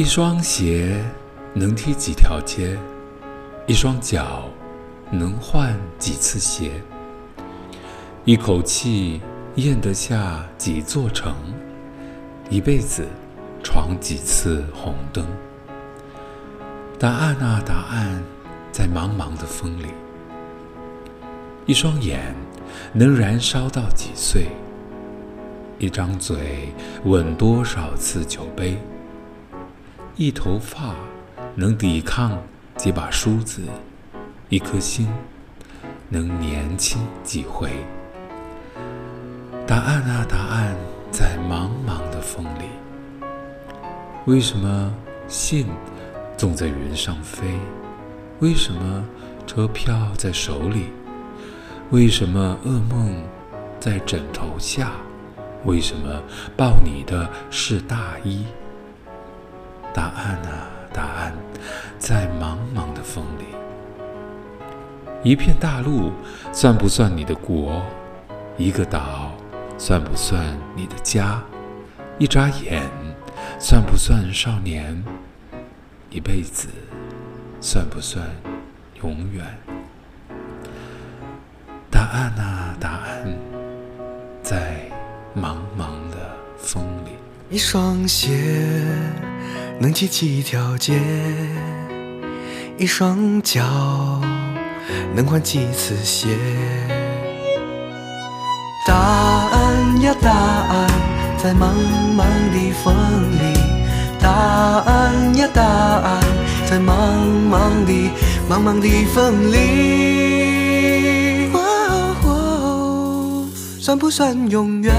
一双鞋能踢几条街？一双脚能换几次鞋？一口气咽得下几座城？一辈子闯几次红灯？答案啊，答案，在茫茫的风里。一双眼能燃烧到几岁？一张嘴吻多少次酒杯？一头发能抵抗几把梳子，一颗心能年轻几回？答案啊，答案，在茫茫的风里。为什么信总在云上飞？为什么车票在手里？为什么噩梦在枕头下？为什么抱你的是大衣？答案啊，答案，在茫茫的风里。一片大陆算不算你的国？一个岛算不算你的家？一眨眼算不算少年？一辈子算不算永远？答案啊，答案，在茫茫的风里。一双鞋。能踢几条街？一双脚能换几次鞋？答案呀，答案在茫茫的风里。答案呀，答案在茫茫的茫茫的风里。哦哦，算不算永远？